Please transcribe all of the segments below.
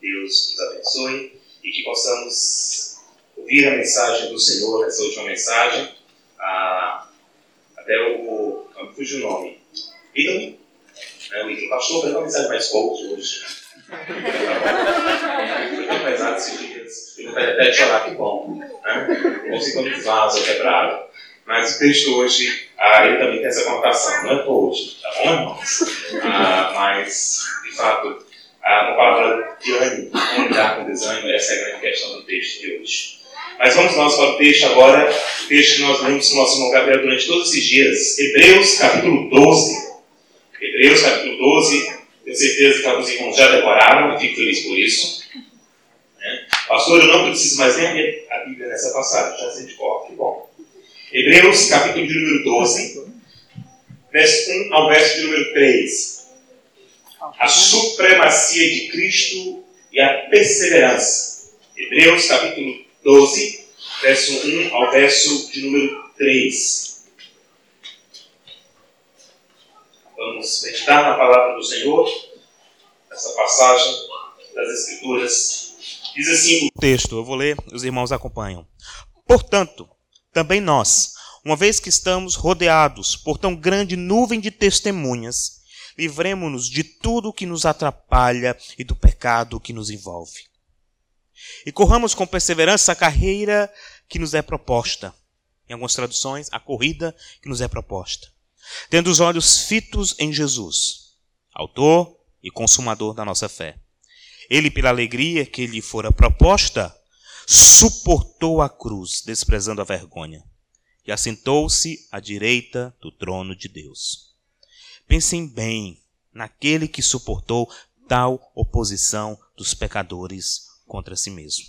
Deus nos abençoe e que possamos ouvir a mensagem do Senhor, essa última mensagem. Ah, até o. Como fugiu o nome? Ídolo? É, o Ídolo Pastor fez uma mensagem mais forte hoje. Foi tão pesado esses dias. Ele vai até chorar, que bom. Né? Ou se quando vaso quebrado. Mas o texto hoje, ah, ele também tem essa conotação. Não é hoje, tá bom, irmãos? Ah, mas, de fato, uma palavra de ânimo, como lidar com desânimo, essa é a grande questão do texto de hoje. Mas vamos nós para o texto agora, o texto que nós lemos com o nosso irmão Gabriel durante todos esses dias, Hebreus capítulo 12. Hebreus capítulo 12, tenho certeza que alguns irmãos já decoraram, fico feliz por isso. Né? Pastor, eu não preciso mais nem ler a Bíblia nessa passagem, já sei de cor, que bom. Hebreus capítulo de número 12, verso 1 ao verso de número 3. A supremacia de Cristo e a perseverança. Hebreus capítulo 12, verso 1 ao verso de número 3. Vamos meditar na palavra do Senhor, essa passagem das Escrituras. Diz assim o texto, eu vou ler, os irmãos acompanham. Portanto, também nós, uma vez que estamos rodeados por tão grande nuvem de testemunhas, livremos-nos de tudo que nos atrapalha e do pecado que nos envolve. E corramos com perseverança a carreira que nos é proposta. Em algumas traduções, a corrida que nos é proposta. Tendo os olhos fitos em Jesus, autor e consumador da nossa fé. Ele, pela alegria que lhe fora proposta, suportou a cruz, desprezando a vergonha, e assentou-se à direita do trono de Deus. Pensem bem naquele que suportou tal oposição dos pecadores contra si mesmo,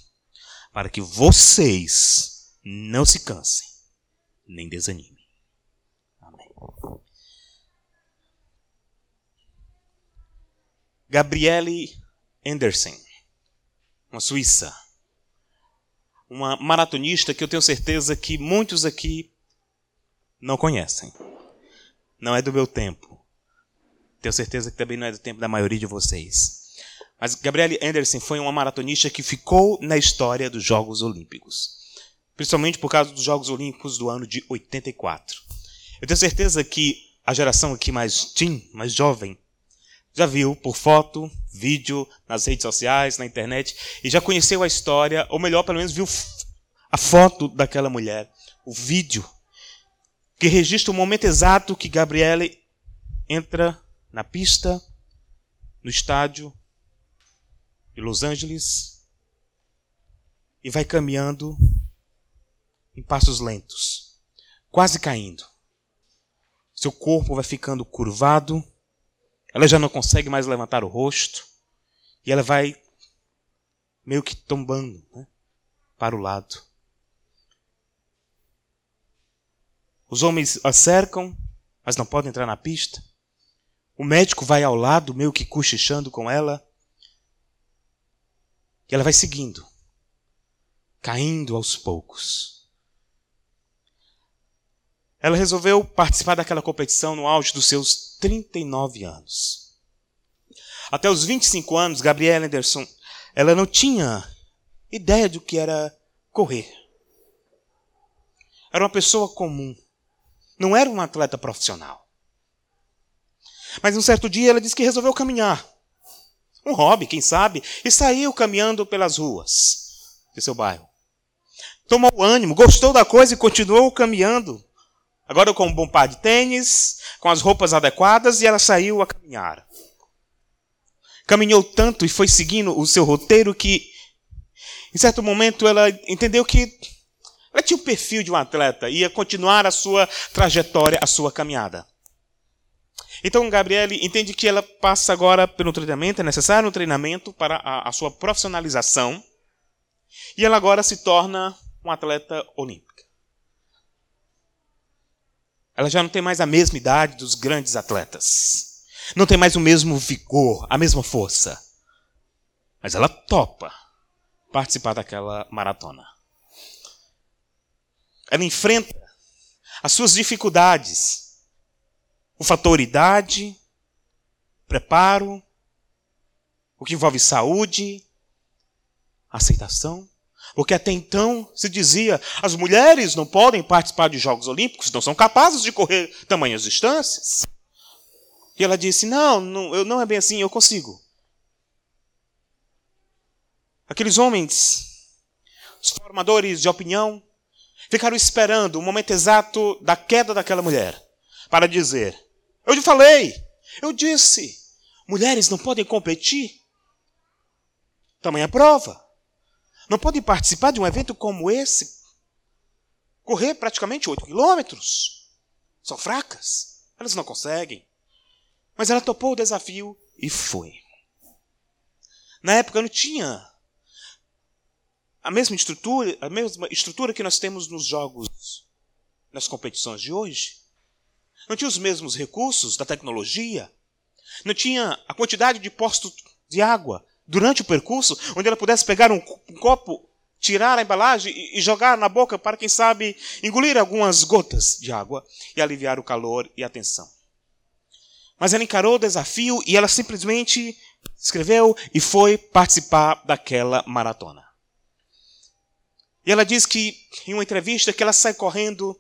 para que vocês não se cansem nem desanimem. Amém. Gabriele Anderson, uma suíça, uma maratonista que eu tenho certeza que muitos aqui não conhecem. Não é do meu tempo. Tenho certeza que também não é do tempo da maioria de vocês. Mas Gabrielle Anderson foi uma maratonista que ficou na história dos Jogos Olímpicos. Principalmente por causa dos Jogos Olímpicos do ano de 84. Eu tenho certeza que a geração aqui mais teen, mais jovem, já viu por foto, vídeo, nas redes sociais, na internet, e já conheceu a história, ou melhor, pelo menos viu a foto daquela mulher, o vídeo, que registra o momento exato que Gabriele entra na pista, no estádio, de Los Angeles e vai caminhando em passos lentos, quase caindo. Seu corpo vai ficando curvado, ela já não consegue mais levantar o rosto e ela vai meio que tombando né, para o lado. Os homens a cercam, mas não podem entrar na pista. O médico vai ao lado, meio que cochichando com ela. E ela vai seguindo, caindo aos poucos. Ela resolveu participar daquela competição no auge dos seus 39 anos. Até os 25 anos, Gabriela Anderson, ela não tinha ideia do que era correr. Era uma pessoa comum. Não era uma atleta profissional. Mas um certo dia ela disse que resolveu caminhar um hobby, quem sabe, e saiu caminhando pelas ruas de seu bairro. Tomou ânimo, gostou da coisa e continuou caminhando. Agora com um bom par de tênis, com as roupas adequadas, e ela saiu a caminhar. Caminhou tanto e foi seguindo o seu roteiro que, em certo momento, ela entendeu que ela tinha o perfil de um atleta, ia continuar a sua trajetória, a sua caminhada. Então, Gabriele entende que ela passa agora pelo treinamento, é necessário um treinamento para a, a sua profissionalização, e ela agora se torna uma atleta olímpica. Ela já não tem mais a mesma idade dos grandes atletas. Não tem mais o mesmo vigor, a mesma força. Mas ela topa participar daquela maratona. Ela enfrenta as suas dificuldades o fator idade, preparo, o que envolve saúde, aceitação. Porque até então se dizia as mulheres não podem participar de Jogos Olímpicos, não são capazes de correr tamanhas distâncias. E ela disse: Não, não, eu, não é bem assim, eu consigo. Aqueles homens, os formadores de opinião, ficaram esperando o momento exato da queda daquela mulher para dizer: Eu te falei, eu disse, mulheres não podem competir. Tamanha prova. Não podem participar de um evento como esse. Correr praticamente 8 quilômetros. São fracas. Elas não conseguem. Mas ela topou o desafio e foi. Na época não tinha a mesma estrutura, a mesma estrutura que nós temos nos jogos, nas competições de hoje. Não tinha os mesmos recursos da tecnologia. Não tinha a quantidade de postos de água durante o percurso, onde ela pudesse pegar um, copo, tirar a embalagem e jogar na boca para, quem sabe, engolir algumas gotas de água e aliviar o calor e a tensão. Mas ela encarou o desafio e ela simplesmente escreveu e foi participar daquela maratona. E ela diz que, em uma entrevista, que ela sai correndo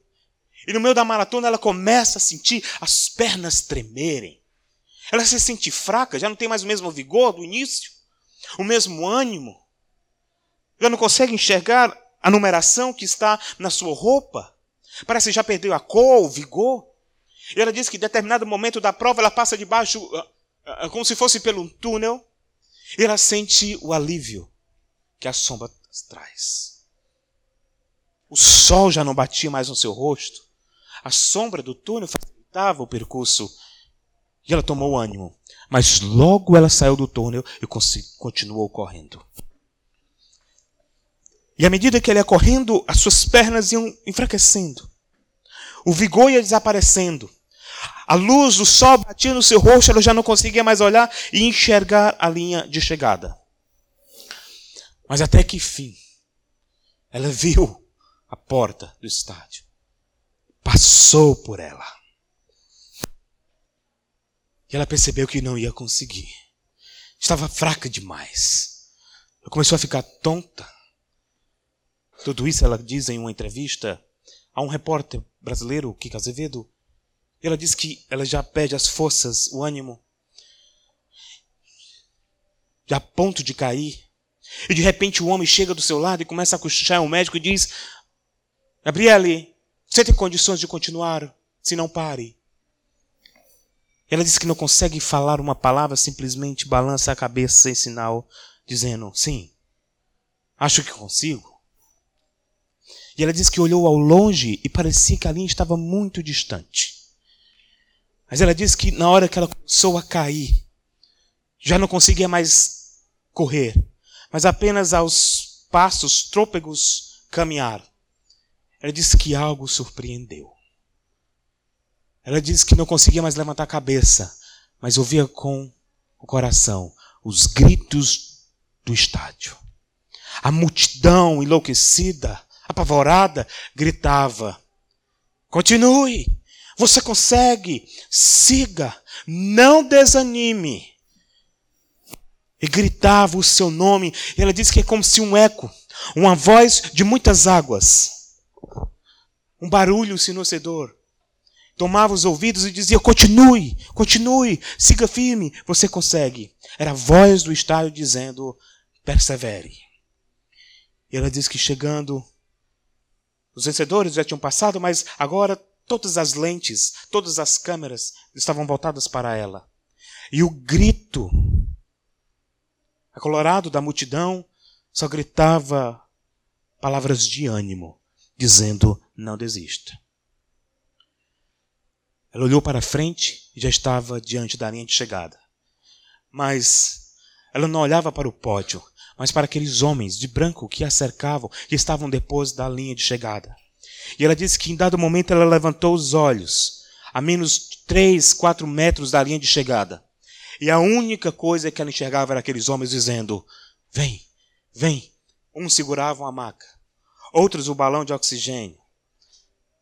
e no meio da maratona ela começa a sentir as pernas tremerem. Ela se sente fraca, já não tem mais o mesmo vigor do início, o mesmo ânimo. Já não consegue enxergar a numeração que está na sua roupa. Parece que já perdeu a cor, o vigor. E ela diz que em determinado momento da prova ela passa debaixo, uh, uh, como se fosse pelo túnel, e ela sente o alívio que a sombra traz. O sol já não batia mais no seu rosto, a sombra do túnel facilitava o percurso. E ela tomou ânimo, mas logo ela saiu do túnel e continuou correndo. E à medida que ela ia correndo, as suas pernas iam enfraquecendo. O vigor ia desaparecendo. A luz do sol batia no seu rosto, ela já não conseguia mais olhar e enxergar a linha de chegada. Mas até que fim, ela viu a porta do estádio. Passou por ela. E ela percebeu que não ia conseguir. Estava fraca demais. Ela começou a ficar tonta. Tudo isso ela diz em uma entrevista a um repórter brasileiro, Kika Azevedo, ela diz que ela já perde as forças, o ânimo, já a ponto de cair. E de repente o homem chega do seu lado e começa a cochichar o médico e diz: Gabriele, você tem condições de continuar? Se não, pare. Ela diz que não consegue falar uma palavra, simplesmente balança a cabeça em sinal, dizendo: Sim, acho que consigo. E ela diz que olhou ao longe e parecia que a linha estava muito distante. Mas ela diz que na hora que ela começou a cair, já não conseguia mais correr, mas apenas aos passos trôpegos caminhar. Ela disse que algo surpreendeu. Ela disse que não conseguia mais levantar a cabeça, mas ouvia com o coração os gritos do estádio. A multidão enlouquecida, apavorada, gritava: Continue! Você consegue. Siga. Não desanime. E gritava o seu nome. E ela disse que é como se um eco, uma voz de muitas águas, um barulho sinocedor. Tomava os ouvidos e dizia: continue, continue, siga firme, você consegue. Era a voz do estádio dizendo: persevere. E ela diz que chegando, os vencedores já tinham passado, mas agora Todas as lentes, todas as câmeras estavam voltadas para ela. E o grito acolorado da multidão só gritava palavras de ânimo, dizendo: não desista. Ela olhou para frente e já estava diante da linha de chegada. Mas ela não olhava para o pódio, mas para aqueles homens de branco que a cercavam, que estavam depois da linha de chegada. E ela disse que em dado momento ela levantou os olhos, a menos de 3, 4 metros da linha de chegada. E a única coisa que ela enxergava era aqueles homens dizendo: Vem, vem. Uns seguravam a maca, outros o balão de oxigênio.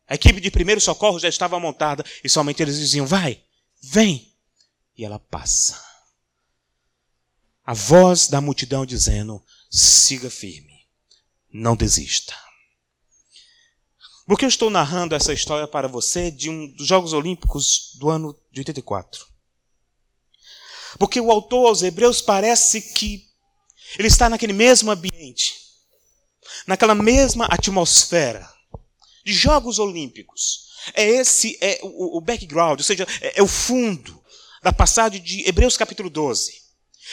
A equipe de primeiro socorro já estava montada e somente eles diziam: Vai, vem. E ela passa. a voz da multidão dizendo: siga firme, não desista. Por que eu estou narrando essa história para você de um dos Jogos Olímpicos do ano de 84? Porque o autor aos Hebreus parece que ele está naquele mesmo ambiente, naquela mesma atmosfera de Jogos Olímpicos. É esse é o, o background, ou seja, é, é o fundo da passagem de Hebreus capítulo 12.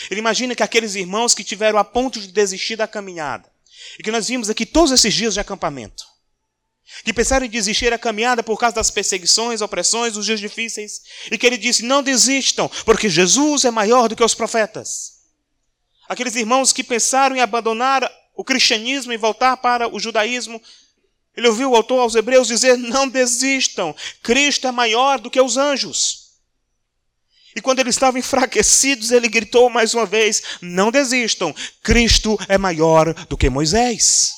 Ele imagina que aqueles irmãos que tiveram a ponto de desistir da caminhada, e que nós vimos aqui todos esses dias de acampamento, que pensaram em desistir da caminhada por causa das perseguições, opressões, dos dias difíceis, e que ele disse: não desistam, porque Jesus é maior do que os profetas. Aqueles irmãos que pensaram em abandonar o cristianismo e voltar para o judaísmo, ele ouviu o autor aos Hebreus dizer: não desistam, Cristo é maior do que os anjos. E quando eles estavam enfraquecidos, ele gritou mais uma vez: Não desistam, Cristo é maior do que Moisés.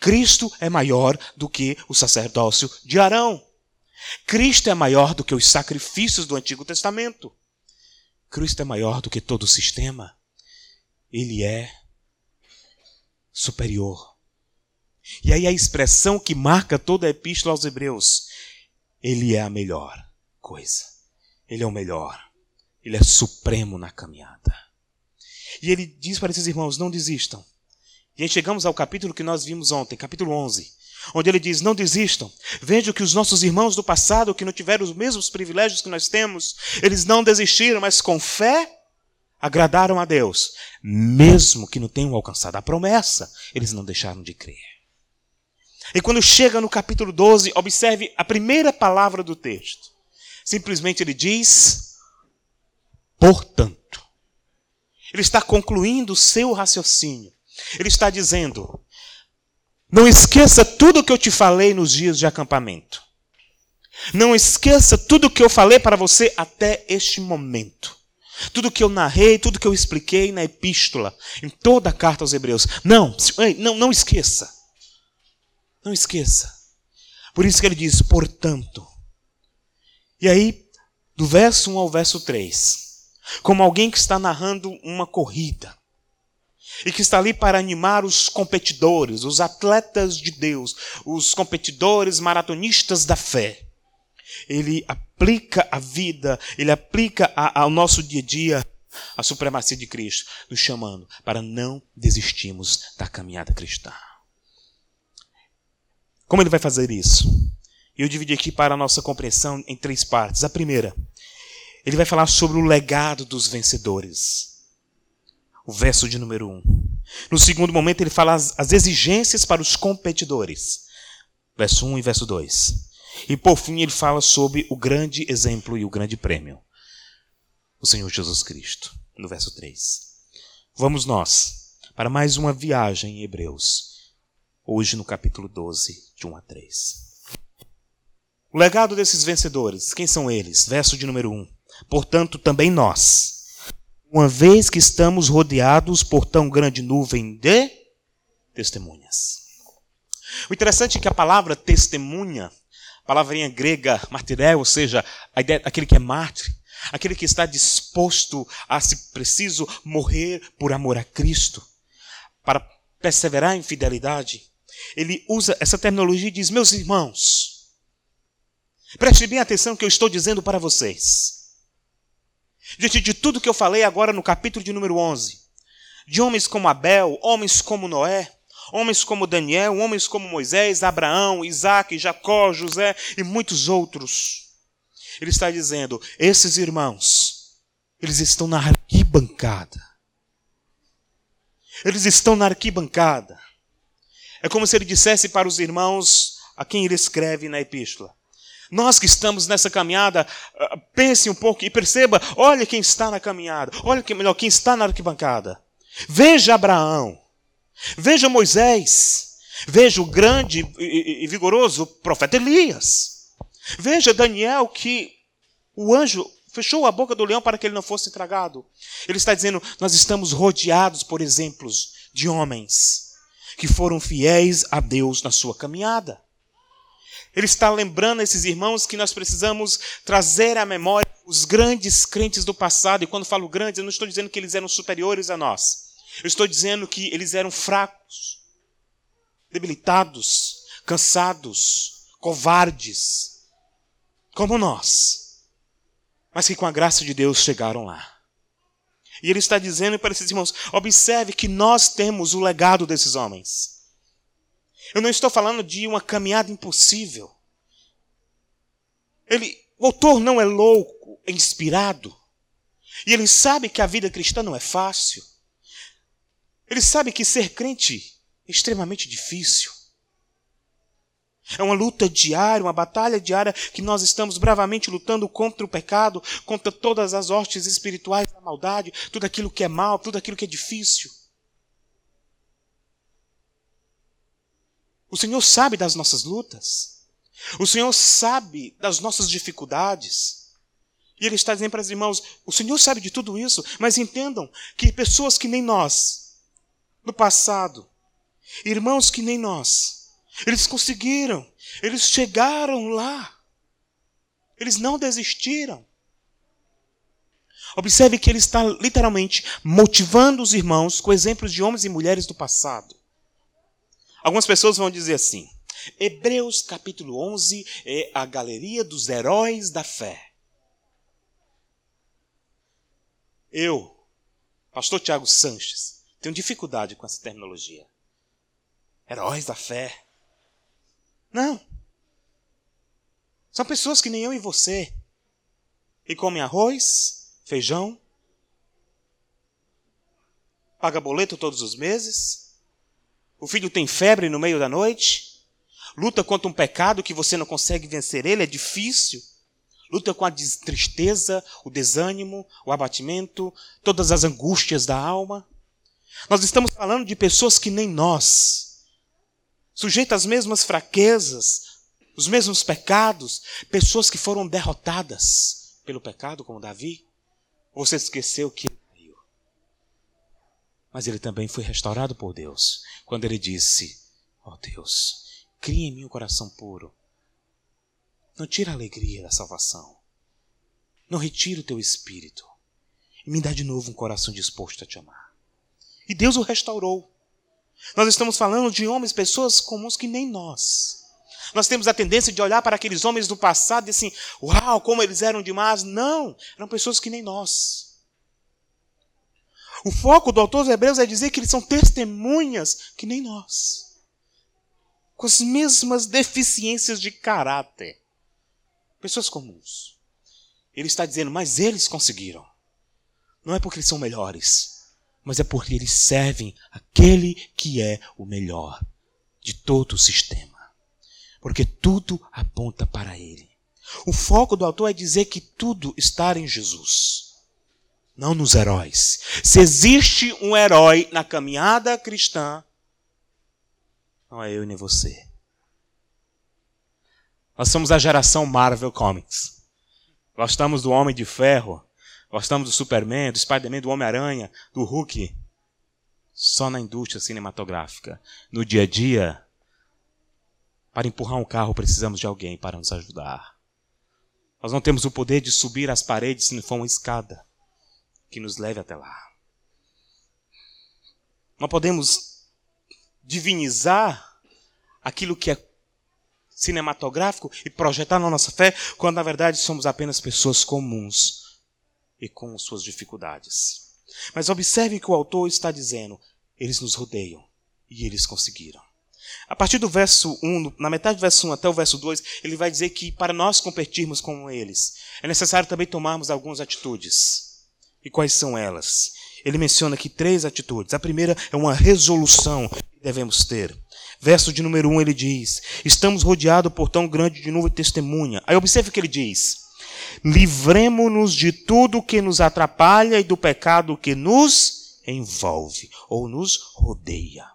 Cristo é maior do que o sacerdócio de Arão. Cristo é maior do que os sacrifícios do Antigo Testamento. Cristo é maior do que todo o sistema. Ele é superior. E aí a expressão que marca toda a epístola aos Hebreus: Ele é a melhor coisa. Ele é o melhor. Ele é supremo na caminhada. E ele diz para esses irmãos: não desistam. E aí chegamos ao capítulo que nós vimos ontem, capítulo 11, onde ele diz: Não desistam. Vejam que os nossos irmãos do passado, que não tiveram os mesmos privilégios que nós temos, eles não desistiram, mas com fé agradaram a Deus. Mesmo que não tenham alcançado a promessa, eles não deixaram de crer. E quando chega no capítulo 12, observe a primeira palavra do texto. Simplesmente ele diz, portanto. Ele está concluindo o seu raciocínio. Ele está dizendo: não esqueça tudo o que eu te falei nos dias de acampamento. Não esqueça tudo o que eu falei para você até este momento. Tudo que eu narrei, tudo que eu expliquei na epístola, em toda a carta aos Hebreus. Não, não, não esqueça. Não esqueça. Por isso que ele diz, portanto, e aí, do verso 1 ao verso 3, como alguém que está narrando uma corrida, e que está ali para animar os competidores, os atletas de Deus, os competidores maratonistas da fé. Ele aplica a vida, ele aplica a, ao nosso dia a dia a supremacia de Cristo, nos chamando para não desistirmos da caminhada cristã. Como ele vai fazer isso? Eu dividi aqui para a nossa compreensão em três partes. A primeira, ele vai falar sobre o legado dos vencedores. O verso de número um. No segundo momento, ele fala as, as exigências para os competidores. Verso 1 e verso 2. E por fim, ele fala sobre o grande exemplo e o grande prêmio. O Senhor Jesus Cristo. No verso 3. Vamos nós para mais uma viagem em Hebreus. Hoje no capítulo 12, de 1 a 3. O legado desses vencedores, quem são eles? Verso de número 1. Portanto, também nós, uma vez que estamos rodeados por tão grande nuvem de testemunhas. O interessante é que a palavra testemunha, palavrinha grega martiré, ou seja, ideia, aquele que é mártir, aquele que está disposto a, se preciso, morrer por amor a Cristo, para perseverar em fidelidade, ele usa essa terminologia e diz: Meus irmãos, Preste bem atenção que eu estou dizendo para vocês. Diante de tudo que eu falei agora no capítulo de número 11, de homens como Abel, homens como Noé, homens como Daniel, homens como Moisés, Abraão, Isaac, Jacó, José e muitos outros. Ele está dizendo: esses irmãos, eles estão na arquibancada. Eles estão na arquibancada. É como se ele dissesse para os irmãos a quem ele escreve na epístola: nós que estamos nessa caminhada, ah, pense um pouco e perceba: olha quem está na caminhada, olha que melhor, quem está na arquibancada. Veja Abraão, veja Moisés, veja o grande e vigoroso profeta Elias. Veja Daniel, que o anjo fechou a boca do leão para que ele não fosse tragado. Ele está dizendo: nós estamos rodeados por exemplos de homens que foram fiéis a Deus na sua caminhada. Ele está lembrando a esses irmãos que nós precisamos trazer à memória os grandes crentes do passado, e quando falo grandes, eu não estou dizendo que eles eram superiores a nós. Eu estou dizendo que eles eram fracos, debilitados, cansados, covardes, como nós, mas que com a graça de Deus chegaram lá. E ele está dizendo para esses irmãos: observe que nós temos o legado desses homens. Eu não estou falando de uma caminhada impossível. Ele, o autor não é louco, é inspirado. E ele sabe que a vida cristã não é fácil. Ele sabe que ser crente é extremamente difícil. É uma luta diária, uma batalha diária que nós estamos bravamente lutando contra o pecado, contra todas as hostes espirituais da maldade, tudo aquilo que é mal, tudo aquilo que é difícil. O Senhor sabe das nossas lutas. O Senhor sabe das nossas dificuldades. E Ele está dizendo para os irmãos: o Senhor sabe de tudo isso, mas entendam que pessoas que nem nós, no passado, irmãos que nem nós, eles conseguiram, eles chegaram lá, eles não desistiram. Observe que ele está literalmente motivando os irmãos com exemplos de homens e mulheres do passado. Algumas pessoas vão dizer assim: Hebreus capítulo 11 é a galeria dos heróis da fé. Eu, pastor Tiago Sanches, tenho dificuldade com essa terminologia. Heróis da fé. Não. São pessoas que nem eu e você. E comem arroz, feijão, paga boleto todos os meses. O filho tem febre no meio da noite. Luta contra um pecado que você não consegue vencer ele, é difícil luta com a tristeza, o desânimo, o abatimento, todas as angústias da alma. Nós estamos falando de pessoas que nem nós, sujeitas às mesmas fraquezas, os mesmos pecados, pessoas que foram derrotadas pelo pecado, como Davi. Você esqueceu que ele caiu. Mas ele também foi restaurado por Deus, quando ele disse: Ó oh Deus, cria em mim um coração puro não tira a alegria da salvação. Não retira o teu espírito. E me dá de novo um coração disposto a te amar. E Deus o restaurou. Nós estamos falando de homens, pessoas comuns que nem nós. Nós temos a tendência de olhar para aqueles homens do passado e assim, uau, como eles eram demais. Não, eram pessoas que nem nós. O foco do autor dos Hebreus é dizer que eles são testemunhas que nem nós. Com as mesmas deficiências de caráter. Pessoas comuns. Ele está dizendo, mas eles conseguiram. Não é porque eles são melhores, mas é porque eles servem aquele que é o melhor de todo o sistema. Porque tudo aponta para ele. O foco do autor é dizer que tudo está em Jesus, não nos heróis. Se existe um herói na caminhada cristã, não é eu nem você. Nós somos a geração Marvel Comics. Gostamos do Homem de Ferro, gostamos do Superman, do Spider-Man, do Homem-Aranha, do Hulk. Só na indústria cinematográfica. No dia a dia, para empurrar um carro precisamos de alguém para nos ajudar. Nós não temos o poder de subir as paredes se não for uma escada que nos leve até lá. Não podemos divinizar aquilo que é cinematográfico e projetar na nossa fé, quando na verdade somos apenas pessoas comuns e com suas dificuldades. Mas observe que o autor está dizendo: eles nos rodeiam e eles conseguiram. A partir do verso 1, na metade do verso 1 até o verso 2, ele vai dizer que para nós competirmos com eles, é necessário também tomarmos algumas atitudes. E quais são elas? Ele menciona aqui três atitudes. A primeira é uma resolução que devemos ter. Verso de número 1 ele diz: Estamos rodeados por tão grande de nuvem testemunha. Aí observe o que ele diz: Livremos-nos de tudo que nos atrapalha e do pecado que nos envolve ou nos rodeia.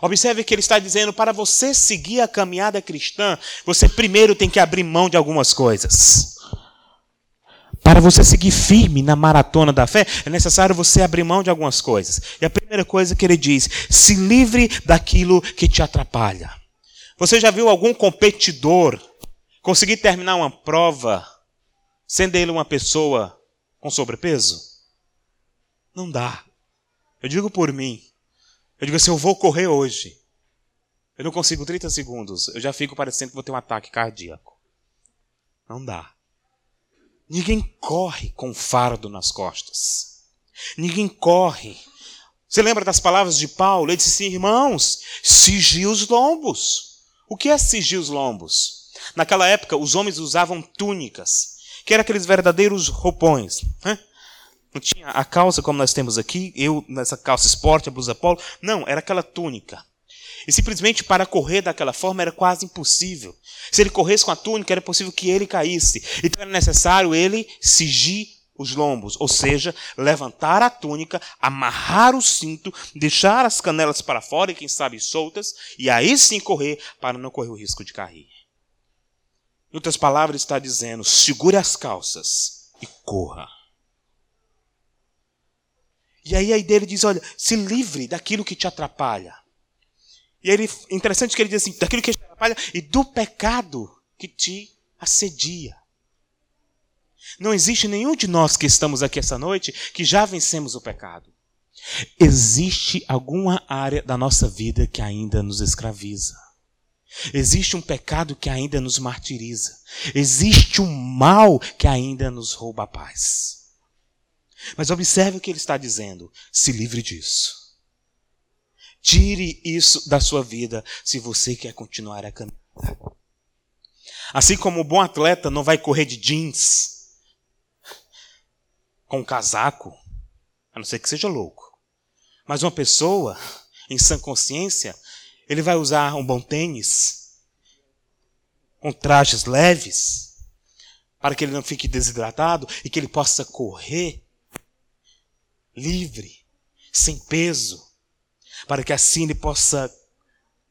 Observe que ele está dizendo: para você seguir a caminhada cristã, você primeiro tem que abrir mão de algumas coisas. Para você seguir firme na maratona da fé, é necessário você abrir mão de algumas coisas. E a primeira coisa que ele diz: se livre daquilo que te atrapalha. Você já viu algum competidor conseguir terminar uma prova sendo ele uma pessoa com sobrepeso? Não dá. Eu digo por mim. Eu digo assim: eu vou correr hoje. Eu não consigo 30 segundos. Eu já fico parecendo que vou ter um ataque cardíaco. Não dá. Ninguém corre com fardo nas costas. Ninguém corre. Você lembra das palavras de Paulo? Ele disse assim: irmãos, cigi os lombos. O que é cigir os lombos? Naquela época, os homens usavam túnicas, que eram aqueles verdadeiros roupões. Né? Não tinha a calça como nós temos aqui, eu nessa calça esporte, a blusa polo. Não, era aquela túnica. E simplesmente para correr daquela forma era quase impossível. Se ele corresse com a túnica, era possível que ele caísse. Então era necessário ele cigir os lombos, ou seja, levantar a túnica, amarrar o cinto, deixar as canelas para fora e quem sabe soltas, e aí sim correr para não correr o risco de cair. Em outras palavras, está dizendo: segure as calças e corra. E aí a ideia ele diz: olha, se livre daquilo que te atrapalha. E ele, interessante que ele diz assim, daquilo que te atrapalha e do pecado que te assedia. Não existe nenhum de nós que estamos aqui essa noite que já vencemos o pecado. Existe alguma área da nossa vida que ainda nos escraviza. Existe um pecado que ainda nos martiriza. Existe um mal que ainda nos rouba a paz. Mas observe o que ele está dizendo. Se livre disso. Tire isso da sua vida se você quer continuar a caminhar. Assim como o bom atleta não vai correr de jeans com um casaco, a não ser que seja louco. Mas uma pessoa em sã consciência, ele vai usar um bom tênis? Com trajes leves? Para que ele não fique desidratado e que ele possa correr livre, sem peso, para que assim ele possa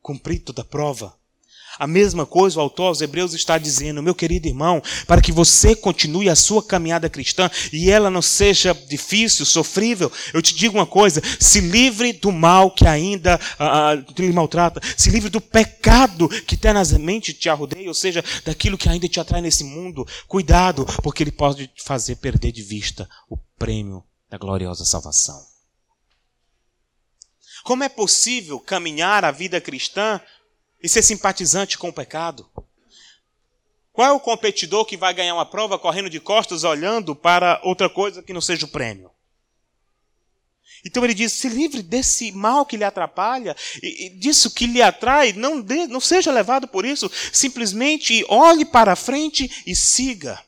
cumprir toda a prova. A mesma coisa o autor aos Hebreus está dizendo, meu querido irmão, para que você continue a sua caminhada cristã e ela não seja difícil, sofrível, eu te digo uma coisa: se livre do mal que ainda uh, lhe maltrata, se livre do pecado que eternamente te arrodeia, ou seja, daquilo que ainda te atrai nesse mundo. Cuidado, porque ele pode te fazer perder de vista o prêmio da gloriosa salvação. Como é possível caminhar a vida cristã e ser simpatizante com o pecado? Qual é o competidor que vai ganhar uma prova correndo de costas, olhando para outra coisa que não seja o prêmio? Então ele diz: se livre desse mal que lhe atrapalha, e, disso que lhe atrai, não, não seja levado por isso, simplesmente olhe para frente e siga.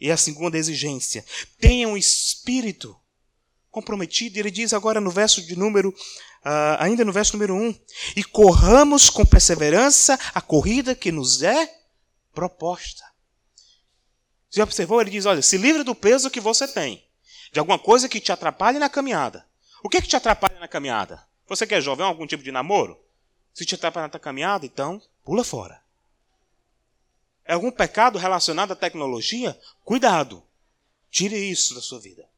E a segunda exigência: tenha um espírito comprometido. Ele diz agora no verso de número uh, ainda no verso número 1, e corramos com perseverança a corrida que nos é proposta. Você observou? Ele diz: olha, se livre do peso que você tem, de alguma coisa que te atrapalhe na caminhada. O que, é que te atrapalha na caminhada? Você quer jovem algum tipo de namoro? Se te atrapalha na caminhada, então pula fora. É algum pecado relacionado à tecnologia? Cuidado. Tire isso da sua vida.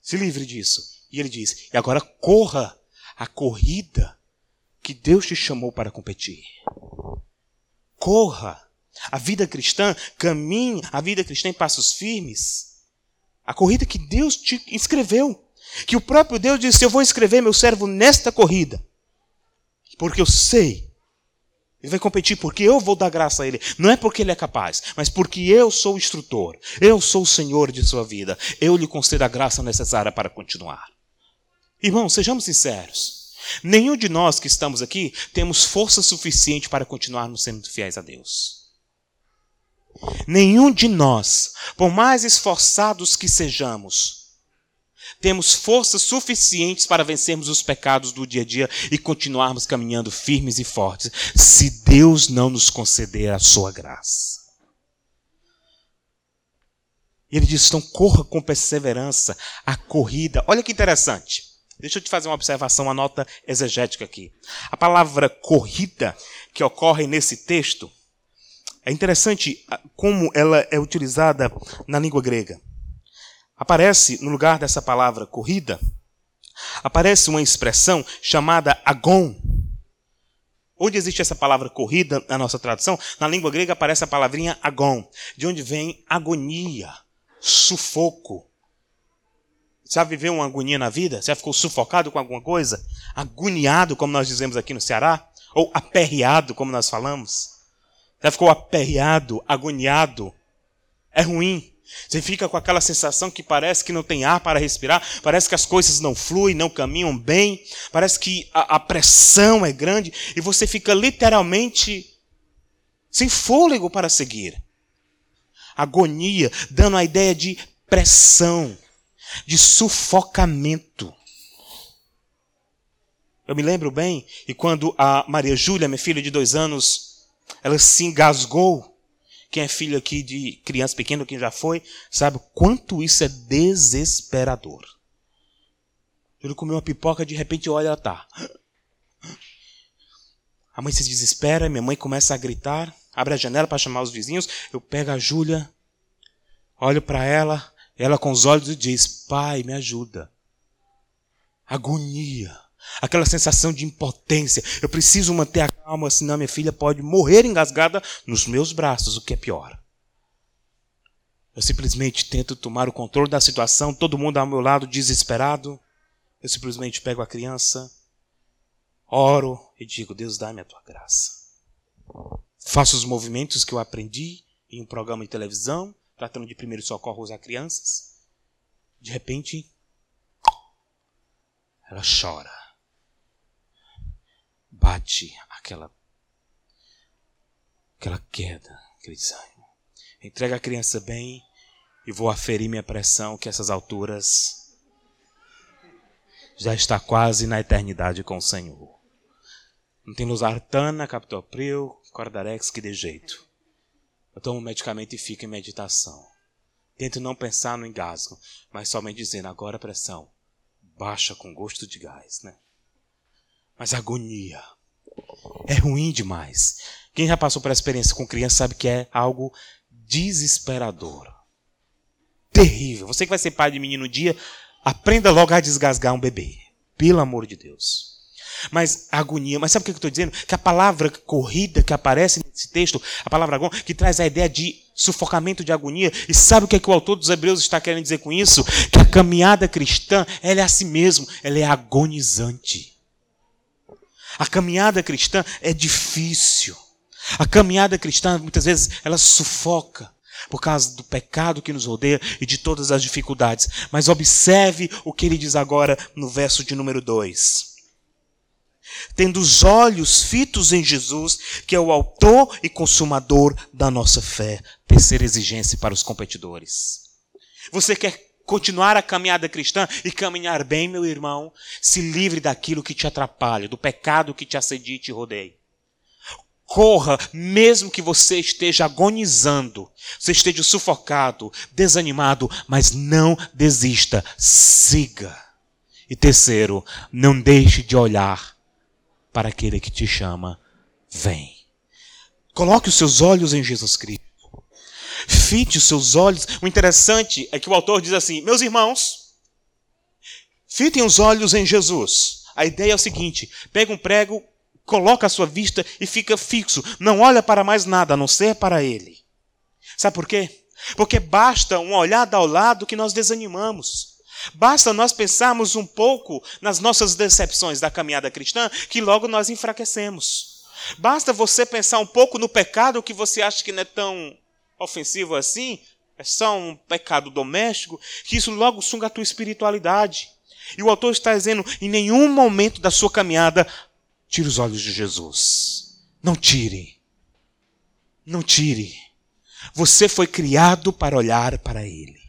Se livre disso. E ele diz: e agora corra a corrida que Deus te chamou para competir. Corra. A vida cristã, caminhe a vida cristã em passos firmes. A corrida que Deus te escreveu. Que o próprio Deus disse: Eu vou escrever meu servo nesta corrida. Porque eu sei. Ele vai competir porque eu vou dar graça a ele. Não é porque ele é capaz, mas porque eu sou o instrutor. Eu sou o Senhor de sua vida. Eu lhe concedo a graça necessária para continuar. Irmãos, sejamos sinceros. Nenhum de nós que estamos aqui temos força suficiente para continuarmos sendo fiéis a Deus. Nenhum de nós, por mais esforçados que sejamos, temos forças suficientes para vencermos os pecados do dia a dia e continuarmos caminhando firmes e fortes, se Deus não nos conceder a sua graça. Ele diz: então corra com perseverança a corrida. Olha que interessante. Deixa eu te fazer uma observação, uma nota exegética aqui. A palavra corrida que ocorre nesse texto é interessante como ela é utilizada na língua grega. Aparece no lugar dessa palavra corrida, aparece uma expressão chamada agon. Onde existe essa palavra corrida na nossa tradução, na língua grega aparece a palavrinha agon, de onde vem agonia, sufoco. Já viveu uma agonia na vida? Já ficou sufocado com alguma coisa? Agoniado, como nós dizemos aqui no Ceará? Ou aperreado, como nós falamos? Já ficou aperreado, agoniado? É ruim. Você fica com aquela sensação que parece que não tem ar para respirar, parece que as coisas não fluem, não caminham bem, parece que a, a pressão é grande e você fica literalmente sem fôlego para seguir. Agonia, dando a ideia de pressão, de sufocamento. Eu me lembro bem, e quando a Maria Júlia, minha filha de dois anos, ela se engasgou quem é filho aqui de criança pequena, quem já foi, sabe quanto isso é desesperador. Ele comeu uma pipoca, de repente olha, ela tá. A mãe se desespera, minha mãe começa a gritar, abre a janela para chamar os vizinhos. Eu pego a Júlia, olho para ela, ela com os olhos diz: Pai, me ajuda. Agonia aquela sensação de impotência. Eu preciso manter a calma, senão minha filha pode morrer engasgada nos meus braços, o que é pior. Eu simplesmente tento tomar o controle da situação, todo mundo ao meu lado desesperado. Eu simplesmente pego a criança, oro e digo: Deus, dá-me a tua graça. Faço os movimentos que eu aprendi em um programa de televisão, tratando de primeiros socorros a crianças. De repente, ela chora bate aquela aquela queda, aquele desânimo. Entrega a criança bem e vou aferir minha pressão que essas alturas já está quase na eternidade com o Senhor. Não tem losartana, captopril, cordarex que dê jeito. Eu tomo medicamento e fico em meditação. Tento não pensar no engasgo, mas somente dizendo agora a pressão baixa com gosto de gás, né? Mas agonia é ruim demais. Quem já passou essa experiência com criança sabe que é algo desesperador. Terrível. Você que vai ser pai de menino um dia, aprenda logo a desgasgar um bebê. Pelo amor de Deus. Mas agonia, mas sabe o que eu estou dizendo? Que a palavra corrida que aparece nesse texto, a palavra agon, que traz a ideia de sufocamento de agonia. E sabe o que, é que o autor dos Hebreus está querendo dizer com isso? Que a caminhada cristã, ela é assim mesmo, ela é agonizante. A caminhada cristã é difícil. A caminhada cristã, muitas vezes, ela sufoca por causa do pecado que nos rodeia e de todas as dificuldades. Mas observe o que ele diz agora no verso de número 2. Tendo os olhos fitos em Jesus, que é o autor e consumador da nossa fé. Terceira exigência para os competidores. Você quer continuar a caminhada cristã e caminhar bem, meu irmão, se livre daquilo que te atrapalha, do pecado que te assedia e te rodeia. Corra, mesmo que você esteja agonizando, você esteja sufocado, desanimado, mas não desista, siga. E terceiro, não deixe de olhar para aquele que te chama, vem. Coloque os seus olhos em Jesus Cristo. Fite os seus olhos. O interessante é que o autor diz assim: Meus irmãos, fitem os olhos em Jesus. A ideia é o seguinte: pega um prego, coloca a sua vista e fica fixo. Não olha para mais nada a não ser para ele. Sabe por quê? Porque basta uma olhada ao lado que nós desanimamos. Basta nós pensarmos um pouco nas nossas decepções da caminhada cristã que logo nós enfraquecemos. Basta você pensar um pouco no pecado que você acha que não é tão ofensivo assim, é só um pecado doméstico, que isso logo sunga a tua espiritualidade. E o autor está dizendo: em nenhum momento da sua caminhada, tire os olhos de Jesus. Não tire. Não tire. Você foi criado para olhar para Ele.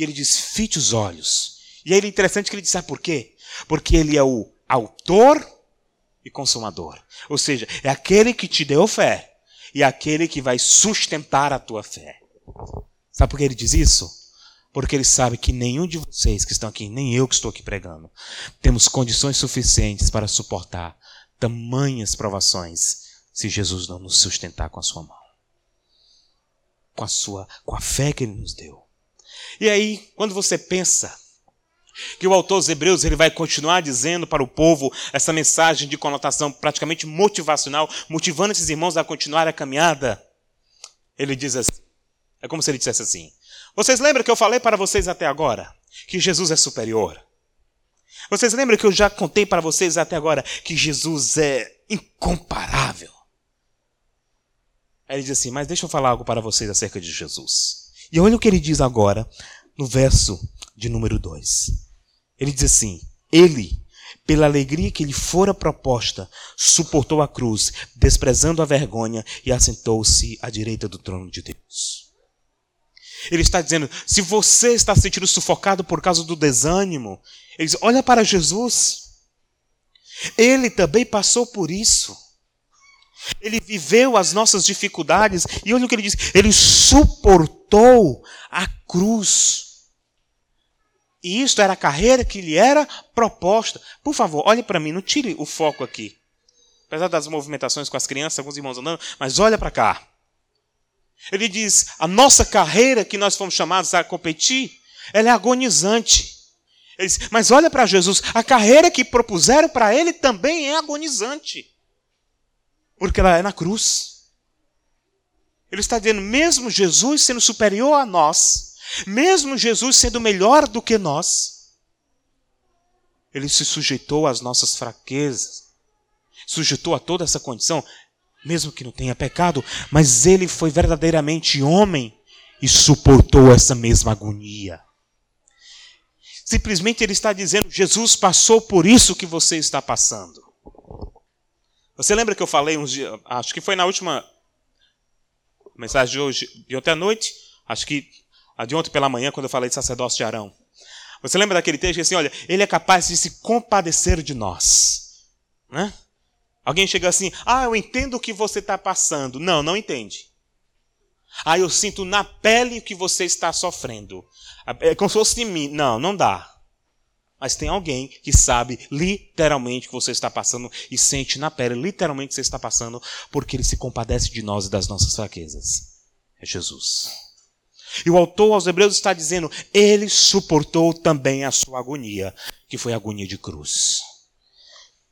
E ele diz: fite os olhos. E aí é interessante que ele diz: sabe por quê? Porque Ele é o autor e consumador. Ou seja, é aquele que te deu fé e aquele que vai sustentar a tua fé. Sabe por que ele diz isso? Porque ele sabe que nenhum de vocês que estão aqui, nem eu que estou aqui pregando, temos condições suficientes para suportar tamanhas provações se Jesus não nos sustentar com a sua mão. Com a sua, com a fé que ele nos deu. E aí, quando você pensa que o autor dos Hebreus ele vai continuar dizendo para o povo essa mensagem de conotação praticamente motivacional, motivando esses irmãos a continuar a caminhada. Ele diz assim: é como se ele dissesse assim: Vocês lembram que eu falei para vocês até agora que Jesus é superior? Vocês lembram que eu já contei para vocês até agora que Jesus é incomparável? Aí ele diz assim: Mas deixa eu falar algo para vocês acerca de Jesus. E olha o que ele diz agora no verso de número 2. Ele diz assim: Ele, pela alegria que lhe fora proposta, suportou a cruz, desprezando a vergonha e assentou-se à direita do trono de Deus. Ele está dizendo: se você está se sentindo sufocado por causa do desânimo, ele diz: olha para Jesus. Ele também passou por isso. Ele viveu as nossas dificuldades e olha o que ele diz: ele suportou a cruz. E isto era a carreira que lhe era proposta. Por favor, olhe para mim, não tire o foco aqui. Apesar das movimentações com as crianças, alguns irmãos andando, mas olha para cá. Ele diz: a nossa carreira que nós fomos chamados a competir, ela é agonizante. Ele diz, mas olha para Jesus, a carreira que propuseram para ele também é agonizante. Porque ela é na cruz. Ele está dizendo, mesmo Jesus sendo superior a nós, mesmo Jesus sendo melhor do que nós, ele se sujeitou às nossas fraquezas, sujeitou a toda essa condição, mesmo que não tenha pecado, mas ele foi verdadeiramente homem e suportou essa mesma agonia. Simplesmente ele está dizendo: Jesus passou por isso que você está passando. Você lembra que eu falei uns dias, acho que foi na última mensagem de hoje, de ontem à noite, acho que a de ontem pela manhã, quando eu falei de sacerdócio de Arão. Você lembra daquele texto que assim, olha, ele é capaz de se compadecer de nós. Né? Alguém chega assim, ah, eu entendo o que você está passando. Não, não entende. Ah, eu sinto na pele o que você está sofrendo. É como se fosse de mim. Não, não dá. Mas tem alguém que sabe literalmente o que você está passando e sente na pele literalmente o que você está passando, porque ele se compadece de nós e das nossas fraquezas. É Jesus. E o autor aos Hebreus está dizendo: ele suportou também a sua agonia, que foi a agonia de cruz.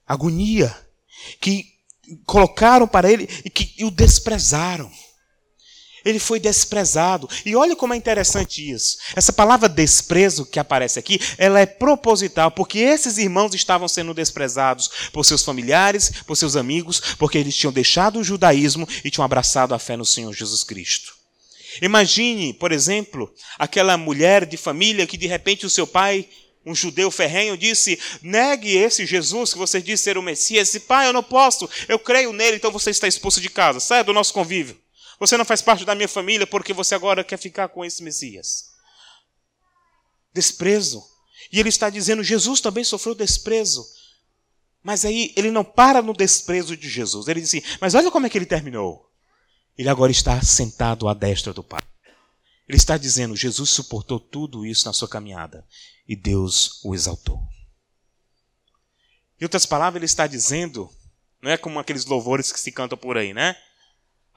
Agonia que colocaram para ele e que o desprezaram. Ele foi desprezado. E olha como é interessante isso. Essa palavra desprezo que aparece aqui, ela é proposital, porque esses irmãos estavam sendo desprezados por seus familiares, por seus amigos, porque eles tinham deixado o judaísmo e tinham abraçado a fé no Senhor Jesus Cristo. Imagine, por exemplo, aquela mulher de família que de repente o seu pai, um judeu ferrenho, disse: negue esse Jesus que você diz ser o Messias. E pai, eu não posso, eu creio nele, então você está expulso de casa, saia do nosso convívio. Você não faz parte da minha família porque você agora quer ficar com esse Messias. Desprezo. E ele está dizendo: Jesus também sofreu desprezo. Mas aí ele não para no desprezo de Jesus. Ele diz assim: Mas olha como é que ele terminou. Ele agora está sentado à destra do Pai. Ele está dizendo: Jesus suportou tudo isso na sua caminhada e Deus o exaltou. Em outras palavras, ele está dizendo, não é como aqueles louvores que se cantam por aí, né?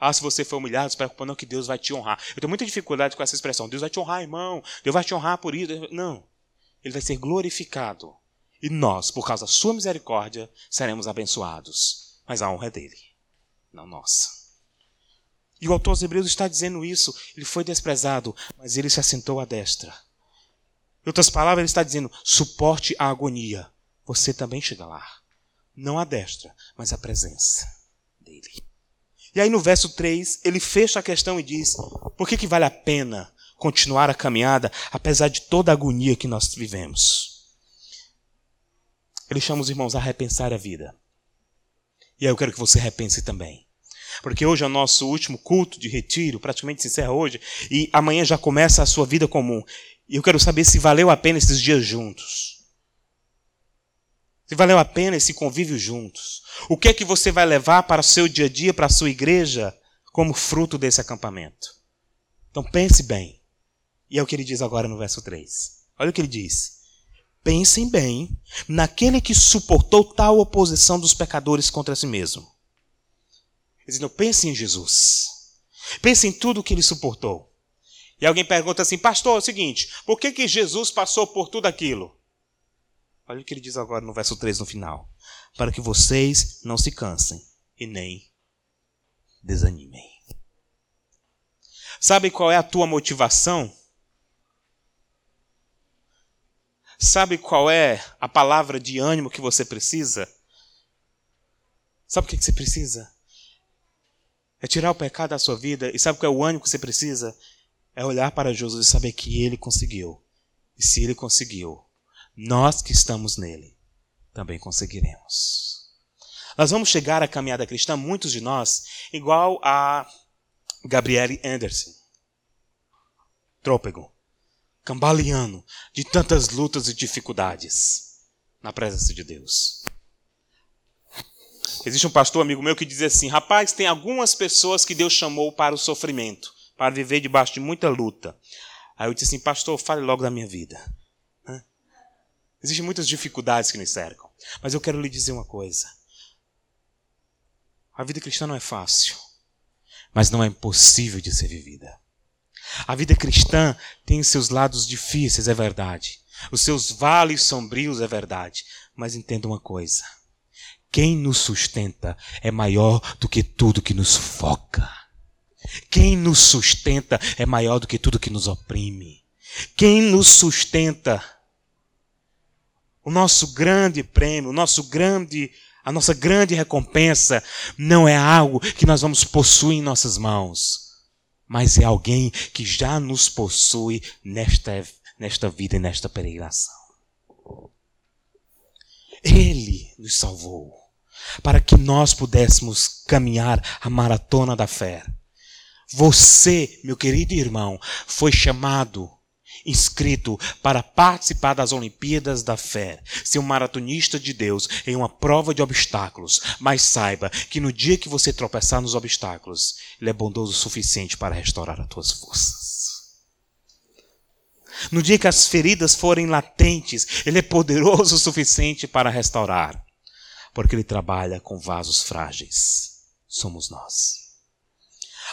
Ah, se você for humilhado, se preocupa não que Deus vai te honrar. Eu tenho muita dificuldade com essa expressão. Deus vai te honrar, irmão. Deus vai te honrar por isso. Não. Ele vai ser glorificado. E nós, por causa da sua misericórdia, seremos abençoados. Mas a honra é dele, não nossa. E o autor dos Hebreus está dizendo isso. Ele foi desprezado, mas ele se assentou à destra. Em outras palavras, ele está dizendo: suporte a agonia. Você também chega lá. Não à destra, mas à presença dele. E aí no verso 3, ele fecha a questão e diz: por que, que vale a pena continuar a caminhada, apesar de toda a agonia que nós vivemos? Ele chama os irmãos a repensar a vida. E aí eu quero que você repense também. Porque hoje é o nosso último culto de retiro, praticamente se encerra hoje, e amanhã já começa a sua vida comum. E eu quero saber se valeu a pena esses dias juntos. Se valeu a pena esse convívio juntos. O que é que você vai levar para o seu dia a dia, para a sua igreja, como fruto desse acampamento? Então pense bem. E é o que ele diz agora no verso 3. Olha o que ele diz. Pensem bem naquele que suportou tal oposição dos pecadores contra si mesmo Dizendo, pense em Jesus. Pense em tudo que ele suportou. E alguém pergunta assim, pastor, é o seguinte, por que, que Jesus passou por tudo aquilo? Olha o que ele diz agora no verso 3 no final. Para que vocês não se cansem e nem desanimem. Sabe qual é a tua motivação? Sabe qual é a palavra de ânimo que você precisa? Sabe o que você precisa? É tirar o pecado da sua vida. E sabe qual é o ânimo que você precisa? É olhar para Jesus e saber que ele conseguiu. E se ele conseguiu, nós que estamos nele também conseguiremos. Nós vamos chegar à caminhada cristã, muitos de nós, igual a Gabriele Anderson. Trôpego, cambaleando de tantas lutas e dificuldades na presença de Deus. Existe um pastor amigo meu que diz assim: rapaz, tem algumas pessoas que Deus chamou para o sofrimento, para viver debaixo de muita luta. Aí eu disse assim: pastor, fale logo da minha vida. Existem muitas dificuldades que nos cercam, mas eu quero lhe dizer uma coisa: a vida cristã não é fácil, mas não é impossível de ser vivida. A vida cristã tem seus lados difíceis, é verdade. Os seus vales sombrios, é verdade. Mas entenda uma coisa quem nos sustenta é maior do que tudo que nos foca. Quem nos sustenta é maior do que tudo que nos oprime. Quem nos sustenta, o nosso grande prêmio, o nosso grande, a nossa grande recompensa não é algo que nós vamos possuir em nossas mãos, mas é alguém que já nos possui nesta, nesta vida e nesta peregrinação. Ele nos salvou para que nós pudéssemos caminhar a maratona da fé. Você, meu querido irmão, foi chamado, inscrito para participar das Olimpíadas da Fé, ser um maratonista de Deus em uma prova de obstáculos. Mas saiba que no dia que você tropeçar nos obstáculos, Ele é bondoso o suficiente para restaurar as tuas forças. No dia que as feridas forem latentes, Ele é poderoso o suficiente para restaurar porque ele trabalha com vasos frágeis. Somos nós.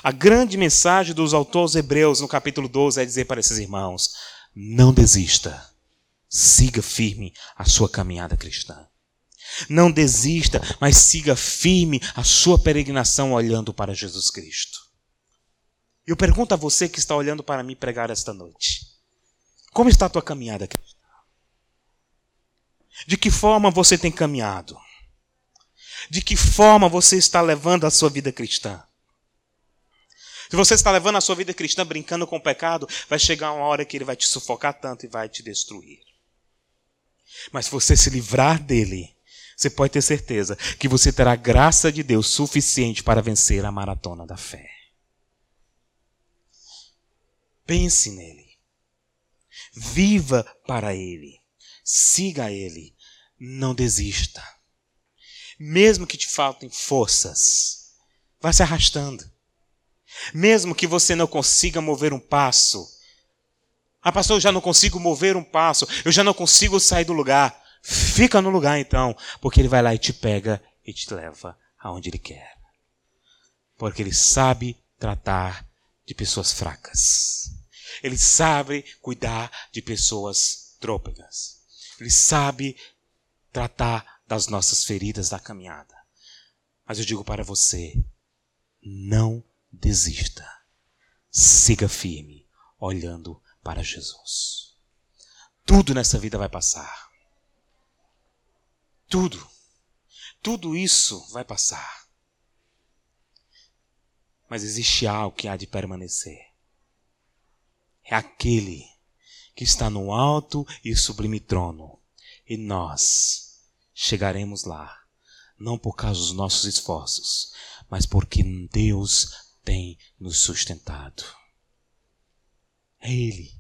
A grande mensagem dos autores hebreus no capítulo 12 é dizer para esses irmãos: não desista, siga firme a sua caminhada cristã. Não desista, mas siga firme a sua peregrinação olhando para Jesus Cristo. Eu pergunto a você que está olhando para mim pregar esta noite: como está a tua caminhada cristã? De que forma você tem caminhado? de que forma você está levando a sua vida cristã. Se você está levando a sua vida cristã brincando com o pecado, vai chegar uma hora que ele vai te sufocar tanto e vai te destruir. Mas se você se livrar dele, você pode ter certeza que você terá graça de Deus suficiente para vencer a maratona da fé. Pense nele. Viva para ele. Siga ele. Não desista mesmo que te faltem forças, vai se arrastando. Mesmo que você não consiga mover um passo. Ah, pastor, eu já não consigo mover um passo, eu já não consigo sair do lugar. Fica no lugar então, porque ele vai lá e te pega e te leva aonde ele quer. Porque ele sabe tratar de pessoas fracas. Ele sabe cuidar de pessoas trôpegas. Ele sabe tratar das nossas feridas da caminhada. Mas eu digo para você: não desista. Siga firme, olhando para Jesus. Tudo nessa vida vai passar. Tudo. Tudo isso vai passar. Mas existe algo que há de permanecer. É aquele que está no alto e sublime trono. E nós chegaremos lá, não por causa dos nossos esforços, mas porque Deus tem nos sustentado. É Ele.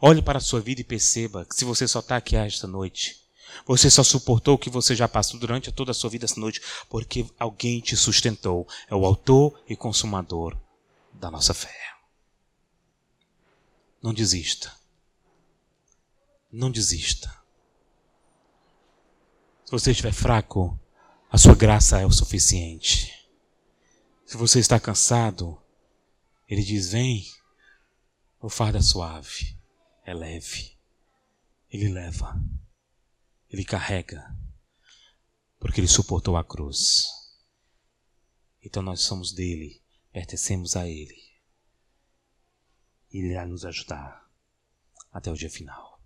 Olhe para a sua vida e perceba que se você só está aqui esta noite, você só suportou o que você já passou durante toda a sua vida esta noite, porque alguém te sustentou. É o autor e consumador da nossa fé. Não desista. Não desista. Se você estiver fraco, a sua graça é o suficiente. Se você está cansado, ele diz: Vem, o fardo é suave, é leve. Ele leva. Ele carrega, porque ele suportou a cruz. Então nós somos dele, pertencemos a ele. Ele irá nos ajudar até o dia final.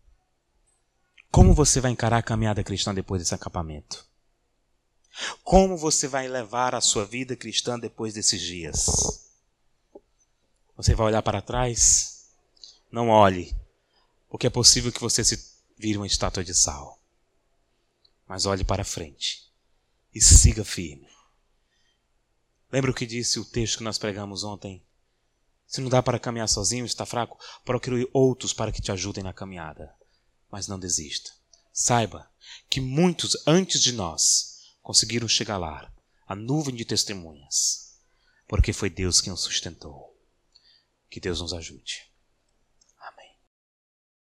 Como você vai encarar a caminhada cristã depois desse acampamento? Como você vai levar a sua vida cristã depois desses dias? Você vai olhar para trás? Não olhe, porque é possível que você se vire uma estátua de sal. Mas olhe para frente e siga firme. Lembra o que disse o texto que nós pregamos ontem? Se não dá para caminhar sozinho, está fraco, procure outros para que te ajudem na caminhada. Mas não desista. Saiba que muitos antes de nós conseguiram chegar lá, a nuvem de testemunhas, porque foi Deus quem os sustentou. Que Deus nos ajude.